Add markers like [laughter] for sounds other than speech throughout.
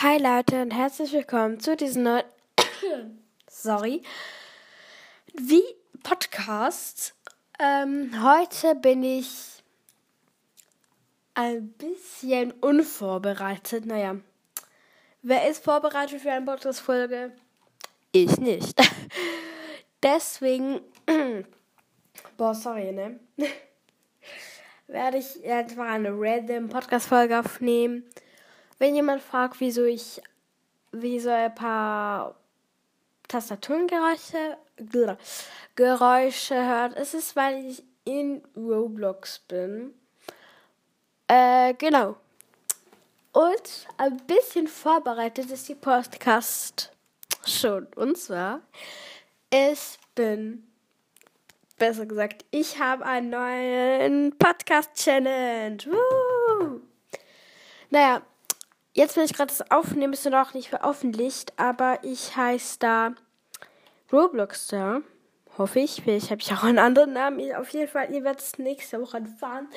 Hi Leute und herzlich willkommen zu diesem neuen [coughs] Sorry. Wie Podcast. Ähm, heute bin ich ein bisschen unvorbereitet. Naja, wer ist vorbereitet für eine Podcast-Folge? Ich nicht. [laughs] Deswegen, [coughs] boah, sorry, ne? [laughs] Werde ich mal eine random Podcast-Folge aufnehmen wenn jemand fragt, wieso ich wieso ein paar Tastaturengeräusche Geräusche hört, ist es, weil ich in Roblox bin. Äh, genau. Und ein bisschen vorbereitet ist die Podcast schon. Und zwar, ich bin, besser gesagt, ich habe einen neuen Podcast-Challenge. Naja, Jetzt, wenn ich gerade das aufnehme, ist noch nicht veröffentlicht, aber ich heiße da Robloxstar. Hoffe ich. Vielleicht habe ich auch einen anderen Namen. Auf jeden Fall, ihr werdet es nächste Woche erfahren.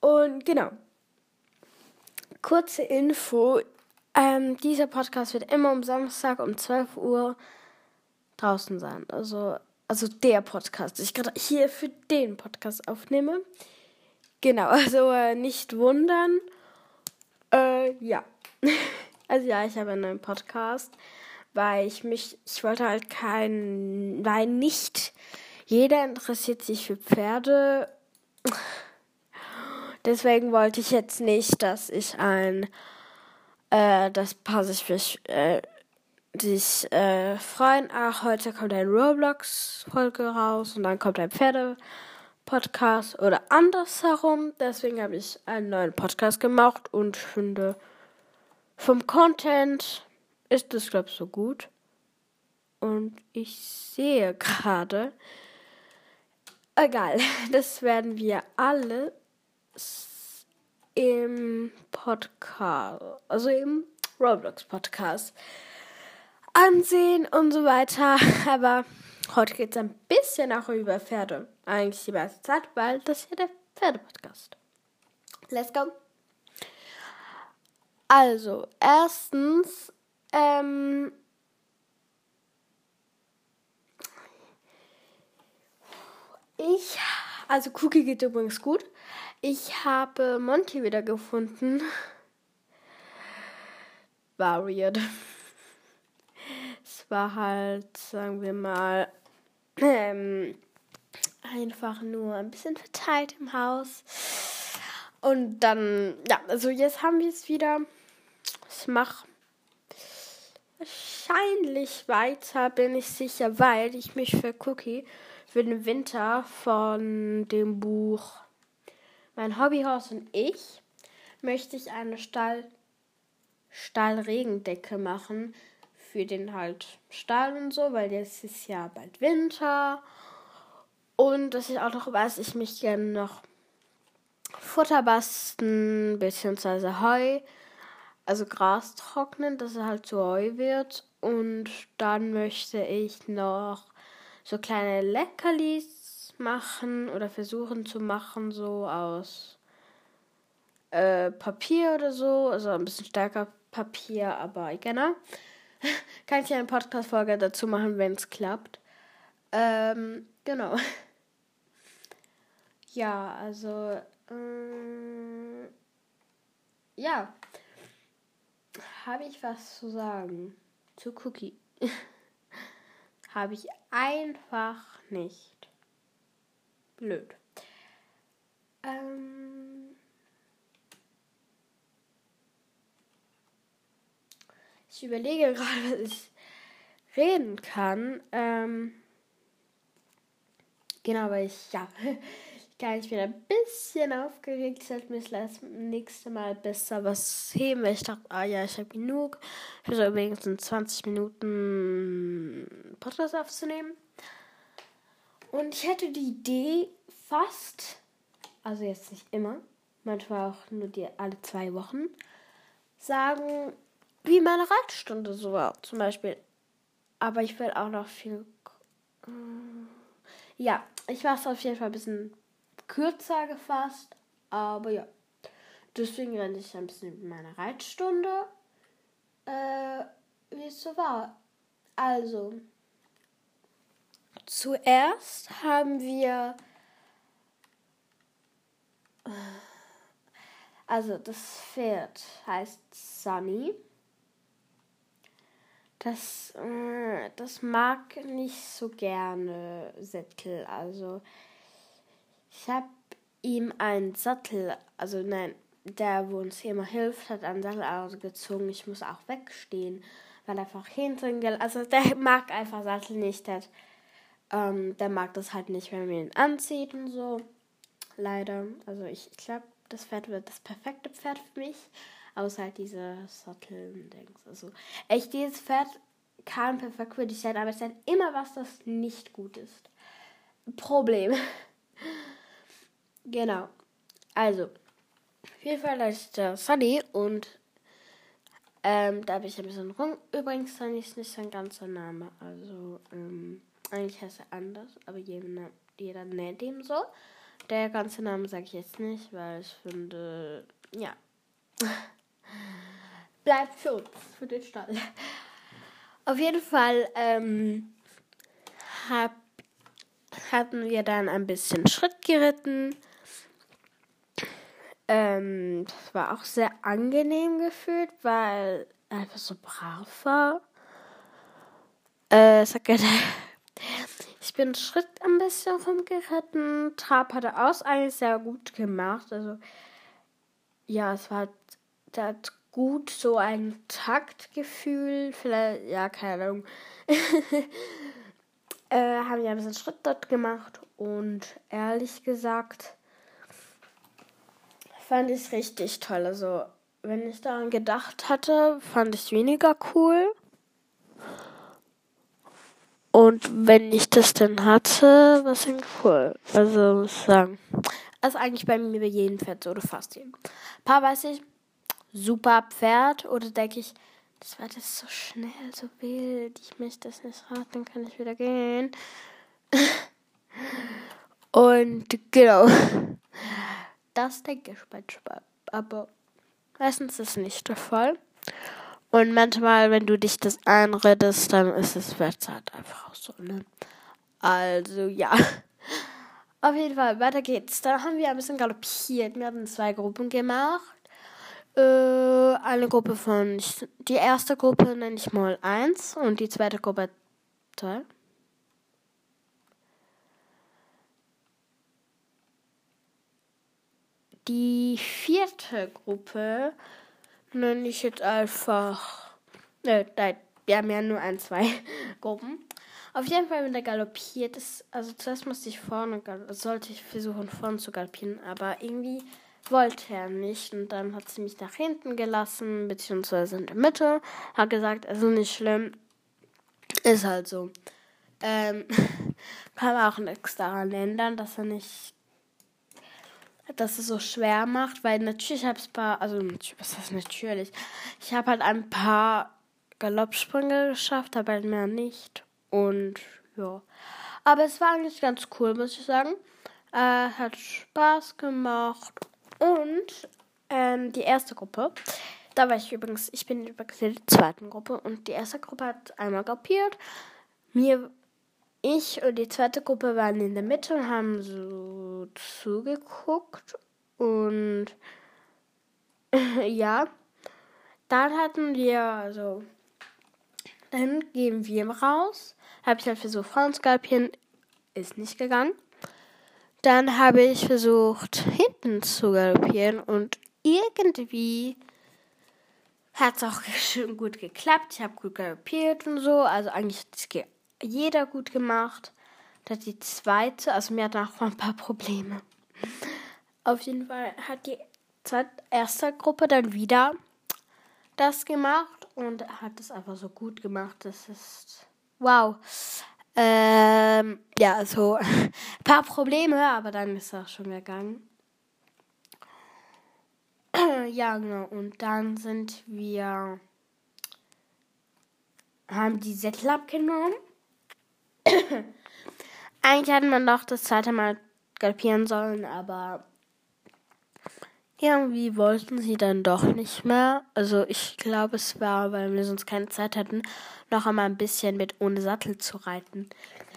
Und genau. Kurze Info. Ähm, dieser Podcast wird immer am Samstag um 12 Uhr draußen sein. Also, also der Podcast, ich gerade hier für den Podcast aufnehme. Genau, [laughs] also äh, nicht wundern. Äh, ja. [laughs] Also ja, ich habe einen neuen Podcast, weil ich mich, ich wollte halt kein, weil nicht jeder interessiert sich für Pferde. [sighs] Deswegen wollte ich jetzt nicht, dass ich ein, äh, das paar sich für, äh, sich äh, freuen. Ach, heute kommt ein Roblox-Folge raus und dann kommt ein Pferde. Podcast oder andersherum. Deswegen habe ich einen neuen Podcast gemacht und finde, vom Content ist es, glaube ich, so gut. Und ich sehe gerade, egal, [laughs] das werden wir alle im Podcast, also im Roblox Podcast ansehen und so weiter. [laughs] Aber Heute geht es ein bisschen auch über Pferde. Eigentlich die meiste Zeit, weil das hier der Pferdepodcast. Let's go. Also, erstens, ähm, ich, also Cookie geht übrigens gut. Ich habe Monty wieder gefunden. [laughs] War weird war halt, sagen wir mal, ähm, einfach nur ein bisschen verteilt im Haus. Und dann, ja, also jetzt haben wir es wieder. Ich mache wahrscheinlich weiter, bin ich sicher, weil ich mich für Cookie für den Winter von dem Buch Mein Hobbyhaus und ich möchte ich eine Stall Stahlregendecke machen für den halt Stall und so, weil jetzt ist ja bald Winter. Und dass ich auch noch weiß, ich mich gerne noch Futter basten, beziehungsweise Heu, also Gras trocknen, dass er halt zu Heu wird. Und dann möchte ich noch so kleine Leckerlis machen oder versuchen zu machen, so aus äh, Papier oder so. Also ein bisschen stärker Papier, aber genau. [laughs] Kann ich eine Podcast-Folge dazu machen, wenn es klappt. Ähm, genau. [laughs] Ja, also, ähm, ja. Habe ich was zu sagen zu Cookie? [laughs] Habe ich einfach nicht. Blöd. Ähm, Ich überlege gerade, was ich reden kann. Ähm, genau, weil ich, ja, [laughs] ich bin ein bisschen aufgeregt. Ich sollte mir das nächste Mal besser was heben, weil ich dachte, ah ja, ich habe genug. Ich versuche übrigens in 20 Minuten Podcast aufzunehmen. Und ich hatte die Idee, fast, also jetzt nicht immer, manchmal auch nur die alle zwei Wochen, sagen, wie meine Reitstunde so war, zum Beispiel. Aber ich will auch noch viel. Ja, ich war es auf jeden Fall ein bisschen kürzer gefasst. Aber ja. Deswegen renne ich ein bisschen mit meiner Reitstunde. äh, wie es so war. Also, zuerst haben wir. Also, das Pferd heißt Sunny. Das, äh, das mag nicht so gerne Sättel. Also, ich habe ihm einen Sattel, also nein, der, wo uns immer hilft, hat einen Sattel ausgezogen. Ich muss auch wegstehen, weil er einfach hinten, also der mag einfach Sattel nicht. Der, ähm, der mag das halt nicht, wenn man ihn anzieht und so. Leider. Also ich, ich glaube, das Pferd wird das perfekte Pferd für mich. Außer halt diese Sattel-Dings. Also echt, dieses Pferd kann perfekt für dich sein, aber es ist halt immer was, das nicht gut ist. Problem. [laughs] genau. Also, auf jeden Fall ist der Sunny und ähm, da habe ich ein bisschen rum. Übrigens, Sunny ist nicht sein ganzer Name. Also, ähm, eigentlich heißt er anders, aber jeder, jeder nennt ihn so. Der ganze Name sage ich jetzt nicht, weil ich finde, ja. [laughs] Bleibt für uns, für den Stall. Auf jeden Fall ähm, hab, hatten wir dann ein bisschen Schritt geritten. Ähm, das war auch sehr angenehm gefühlt, weil er einfach so brav war. Äh, ich bin Schritt ein bisschen rumgeritten. Trab hatte aus eigentlich sehr gut gemacht. Also, ja, es war, der hat gut so ein Taktgefühl. Vielleicht, ja, keine Ahnung. [laughs] äh, haben wir ein bisschen Schritt dort gemacht und ehrlich gesagt fand ich richtig toll. Also, wenn ich daran gedacht hatte, fand ich weniger cool. Und wenn ich das dann hatte, war es cool. Also, muss ich sagen. Also, eigentlich bei mir bei jedem Pferd so oder fast jedem. Paar weiß ich, super Pferd. Oder denke ich, das war das so schnell, so wild. Ich möchte das nicht raten, kann ich wieder gehen. [laughs] Und genau. Das denke ich manchmal. Aber meistens ist es nicht der Fall. Und manchmal, wenn du dich das einredest, dann ist es halt einfach auch so, ne? Also, ja. [laughs] Auf jeden Fall, weiter geht's. Dann haben wir ein bisschen galoppiert. Wir hatten zwei Gruppen gemacht. Äh, eine Gruppe von, die erste Gruppe nenne ich mal 1 und die zweite Gruppe 2. Die vierte Gruppe nenne ich jetzt einfach. Äh, wir haben ja nur ein, zwei [laughs] Gruppen. Auf jeden Fall, wenn der galoppiert ist, also zuerst musste ich vorne, sollte ich versuchen vorne zu galoppieren, aber irgendwie wollte er nicht. Und dann hat sie mich nach hinten gelassen, beziehungsweise in der Mitte, hat gesagt, also nicht schlimm, ist halt so. Ähm, [laughs] kann auch nichts daran ändern, dass er nicht dass es so schwer macht, weil natürlich habe ich ein paar, also was heißt natürlich, ich habe halt ein paar Galoppsprünge geschafft, aber mehr nicht. Und ja, aber es war eigentlich ganz cool, muss ich sagen. Äh, hat Spaß gemacht und ähm, die erste Gruppe, da war ich übrigens, ich bin übrigens in der zweiten Gruppe und die erste Gruppe hat einmal galoppiert. Mir ich und die zweite Gruppe waren in der Mitte und haben so zugeguckt. Und [laughs] ja, dann hatten wir, also, dann gehen wir raus. Habe ich halt versucht, Frauen galoppieren, ist nicht gegangen. Dann habe ich versucht, hinten zu galoppieren und irgendwie hat es auch [laughs] schon gut geklappt. Ich habe gut galoppiert und so. Also eigentlich hat es jeder gut gemacht. Dann die zweite, also mir hat auch ein paar Probleme. Auf jeden Fall hat die erste Gruppe dann wieder das gemacht und hat es einfach so gut gemacht. Das ist wow. Ähm, ja, so ein [laughs] paar Probleme, aber dann ist er schon gegangen. [clears throat] ja, genau. Und dann sind wir, haben die Sättel abgenommen [clears throat] Eigentlich hätte man doch das zweite Mal galoppieren sollen, aber irgendwie wollten sie dann doch nicht mehr. Also ich glaube, es war, weil wir sonst keine Zeit hatten, noch einmal ein bisschen mit ohne Sattel zu reiten.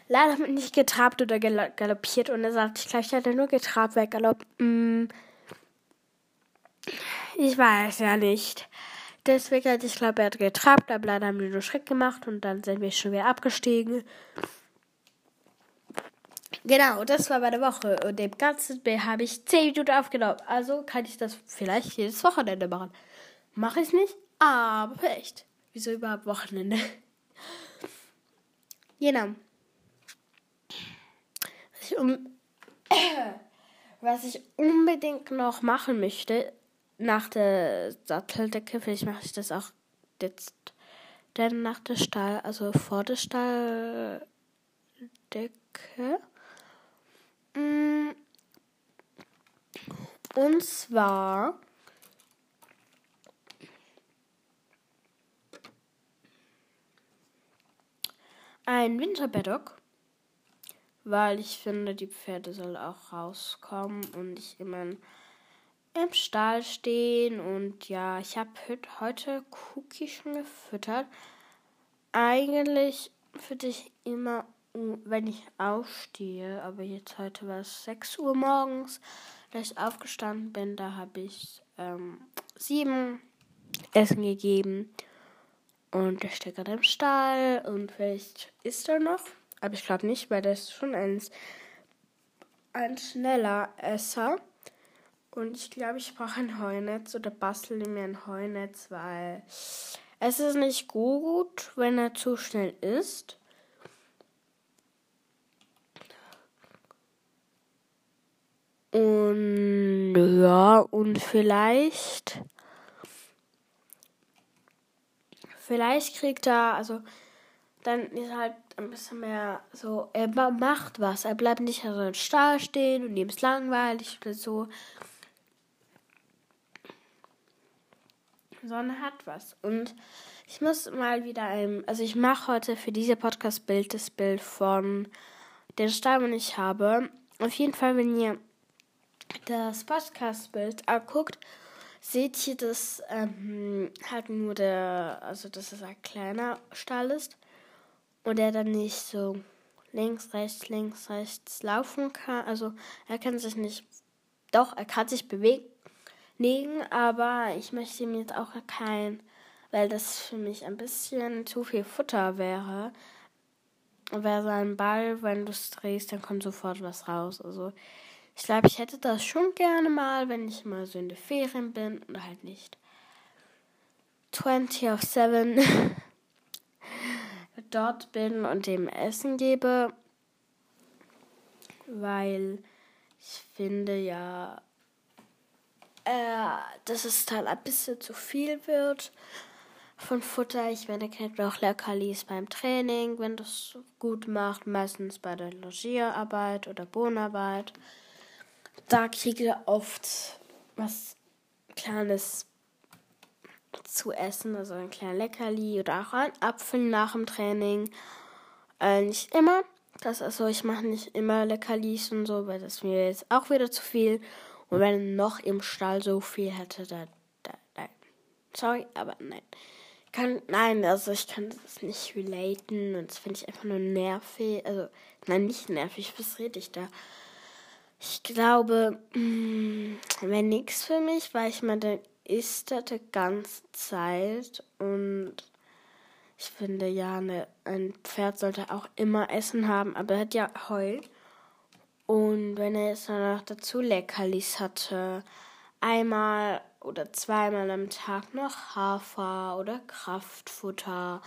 Leider haben wir nicht getrabt oder galoppiert ohne Sattel. Ich glaube, ich hatte nur getrabt, weil Galopp. Mh, mm, ich weiß ja nicht. Deswegen hatte ich glaube, er hat getrabt, aber leider haben wir nur Schritt gemacht und dann sind wir schon wieder abgestiegen. Genau, das war meine Woche und dem ganzen habe ich 10 Minuten aufgenommen. Also kann ich das vielleicht jedes Wochenende machen. Mache ich nicht, aber vielleicht. Wieso überhaupt Wochenende? genau. Was ich, um, [coughs] was ich unbedingt noch machen möchte, nach der Satteldecke, vielleicht mache ich das auch jetzt dann nach der Stall, also vor der Stalldecke. Mm. Und zwar ein Winterpaddock, weil ich finde, die Pferde sollen auch rauskommen und ich immer im Stall stehen. Und ja, ich habe heute Cookie schon gefüttert. Eigentlich fütter ich immer wenn ich aufstehe, aber jetzt heute war es 6 Uhr morgens, da ich aufgestanden bin, da habe ich ähm, sieben Essen gegeben. Und der steckt gerade im Stall und vielleicht ist er noch. Aber ich glaube nicht, weil der ist schon ein, ein schneller Esser. Und ich glaube, ich brauche ein Heunetz oder bastel mir ein Heunetz, weil es ist nicht gut, wenn er zu schnell ist. Und ja, und vielleicht. Vielleicht kriegt er, also dann ist halt ein bisschen mehr so, er macht was. Er bleibt nicht so im Stall stehen und ihm ist langweilig oder so. Sondern hat was. Und ich muss mal wieder ein, also ich mache heute für diese Podcast-Bild das Bild von den Stall, den ich habe. Auf jeden Fall, wenn ihr das Podcast-Bild anguckt, seht ihr, dass ähm, halt nur der, also dass es ein kleiner Stall ist und er dann nicht so links, rechts, links, rechts laufen kann. Also er kann sich nicht, doch, er kann sich bewegen, aber ich möchte ihm jetzt auch kein, weil das für mich ein bisschen zu viel Futter wäre. Wäre sein Ball, wenn du es drehst, dann kommt sofort was raus. Also ich glaube, ich hätte das schon gerne mal, wenn ich mal so in der Ferien bin und halt nicht. 20 auf 7 dort bin und dem Essen gebe, weil ich finde ja, äh, dass es dann ein bisschen zu viel wird von Futter. Ich meine, kennt auch Leckerlis beim Training, wenn das gut macht, meistens bei der Logierarbeit oder Bohnenarbeit da kriege ich oft was Kleines zu essen, also ein kleiner Leckerli oder auch ein Apfel nach dem Training. Äh, nicht immer. Das also ich mache nicht immer Leckerlis und so, weil das mir jetzt auch wieder zu viel. Und wenn noch im Stall so viel hätte, da, da nein. Sorry, aber nein. Kann, nein, also ich kann das nicht relaten und das finde ich einfach nur nervig. Also, nein, nicht nervig, was rede ich da? Ich glaube, mm, wäre nichts für mich, weil ich meine, isst das die ganze Zeit und ich finde ja, eine, ein Pferd sollte auch immer Essen haben, aber er hat ja Heu. Und wenn er jetzt noch dazu Leckerlis hatte, einmal oder zweimal am Tag noch Hafer oder Kraftfutter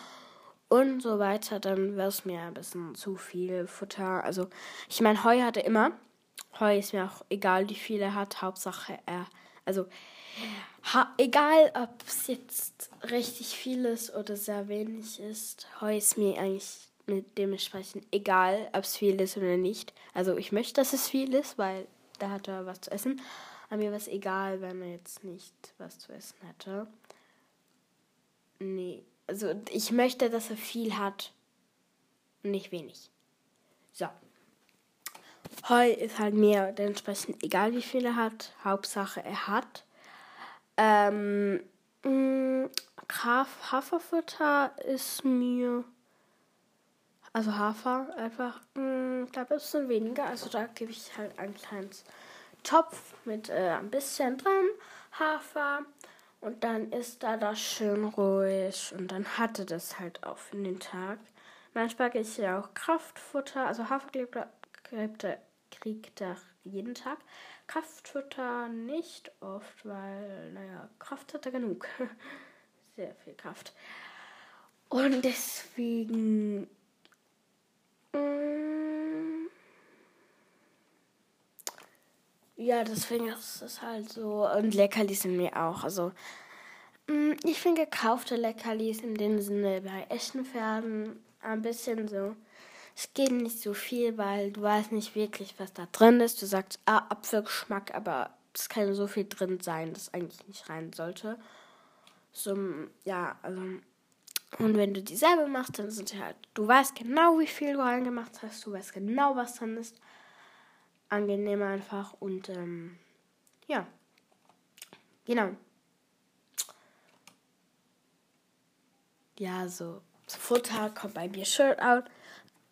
und so weiter, dann wäre es mir ein bisschen zu viel Futter. Also, ich meine, Heu hatte immer, Heu ist mir auch egal, wie viel er hat. Hauptsache er. Also, ha, egal ob es jetzt richtig viel ist oder sehr wenig ist. Heu ist mir eigentlich mit dementsprechend egal, ob es viel ist oder nicht. Also, ich möchte, dass es viel ist, weil da hat er was zu essen. Aber mir wäre es egal, wenn er jetzt nicht was zu essen hätte. Nee. Also, ich möchte, dass er viel hat. Nicht wenig. So. Heu ist halt mir dementsprechend egal, wie viel er hat. Hauptsache, er hat. Ähm, mh, Haferfutter ist mir. Also Hafer einfach, mh, da ein bisschen weniger. Also da gebe ich halt ein kleines Topf mit äh, ein bisschen drin. Hafer. Und dann ist da das schön ruhig. Und dann hatte das halt auch für den Tag. Manchmal kriege ich ja auch Kraftfutter. Also Hafergräbte kriegt er jeden Tag. Kraftfutter nicht oft, weil, naja, Kraft hat er genug. [laughs] Sehr viel Kraft. Und deswegen. Mm, ja, deswegen ist es halt so. Und Leckerlis sind mir auch. Also, mm, ich finde gekaufte Leckerlis in dem Sinne bei echten Pferden ein bisschen so es geht nicht so viel, weil du weißt nicht wirklich, was da drin ist. Du sagst, ah, Apfelgeschmack, aber es kann so viel drin sein, das eigentlich nicht rein sollte. So, ja, also. Und wenn du die selber machst, dann sind halt, du weißt genau, wie viel du reingemacht hast, du weißt genau, was drin ist. Angenehm einfach und, ähm, ja. Genau. Ja, so Futter kommt bei mir Shirt out.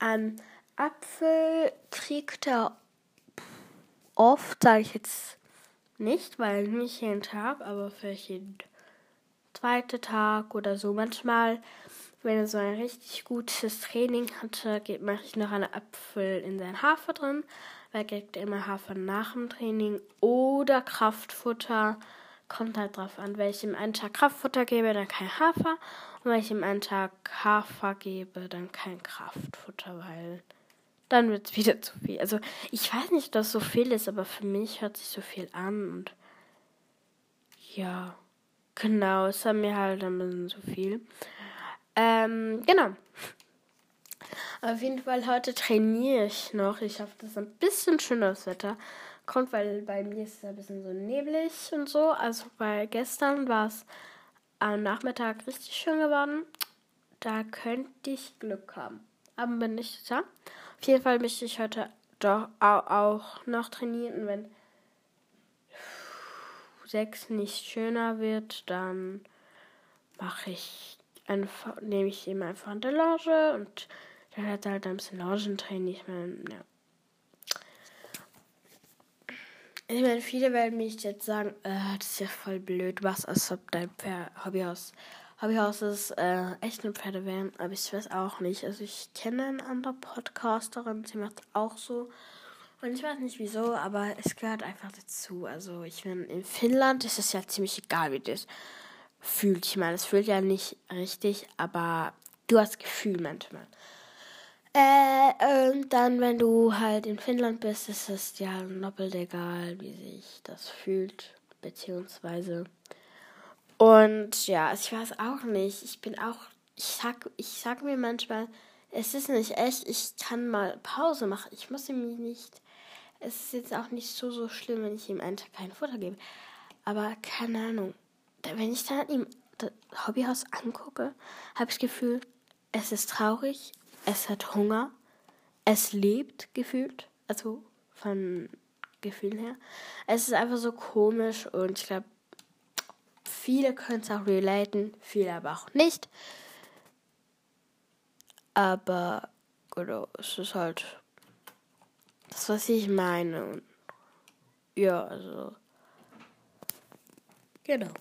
Ähm, Apfel kriegt er oft, sage ich jetzt nicht, weil nicht jeden Tag, aber vielleicht jeden zweiten Tag oder so. Manchmal, wenn er so ein richtig gutes Training hatte, mache ich noch einen Apfel in seinen Hafer drin, weil er kriegt immer Hafer nach dem Training oder Kraftfutter. Kommt halt drauf an, wenn ich ihm einen Tag Kraftfutter gebe, dann kein Hafer. Und wenn ich ihm einen Tag Hafer gebe, dann kein Kraftfutter, weil dann wird es wieder zu viel. Also ich weiß nicht, ob das so viel ist, aber für mich hört sich so viel an und ja, genau, es hat mir halt ein bisschen zu viel. Ähm, genau. Auf jeden Fall heute trainiere ich noch. Ich hoffe, das ist ein bisschen schöneres Wetter kommt, weil bei mir ist es ein bisschen so neblig und so. Also bei gestern war es am Nachmittag richtig schön geworden. Da könnte ich Glück haben. Aber bin nicht da. Auf jeden Fall möchte ich heute doch auch noch trainieren. Wenn sechs nicht schöner wird, dann mache ich einfach, nehme ich ihm einfach in der Loge und dann hat halt ein bisschen Logentraining. Ich ja. Ich meine, viele werden mich jetzt sagen, äh, das ist ja voll blöd, was als ob dein Pferd, Hobbyhaus, Hobbyhaus ist, äh, echte Pferde wären, aber ich weiß auch nicht. Also ich kenne eine andere Podcasterin, sie macht auch so. Und ich weiß nicht wieso, aber es gehört einfach dazu. Also ich finde, in Finnland ist es ja ziemlich egal, wie das fühlt. Ich meine, es fühlt ja nicht richtig, aber du hast Gefühl manchmal. Äh, und dann, wenn du halt in Finnland bist, ist es ja doppelt egal, wie sich das fühlt, beziehungsweise. Und ja, ich weiß auch nicht. Ich bin auch, ich sag, ich sag mir manchmal, es ist nicht echt, ich kann mal Pause machen. Ich muss ihm nicht. Es ist jetzt auch nicht so, so schlimm, wenn ich ihm einen Tag kein Futter gebe. Aber keine Ahnung. Wenn ich dann ihm das Hobbyhaus angucke, habe ich das Gefühl, es ist traurig, es hat Hunger, es lebt gefühlt, also von Gefühlen her. Es ist einfach so komisch und ich glaube, viele können es auch relaten, viele aber auch nicht. Aber genau, es ist halt das, was ich meine. Ja, also. Genau.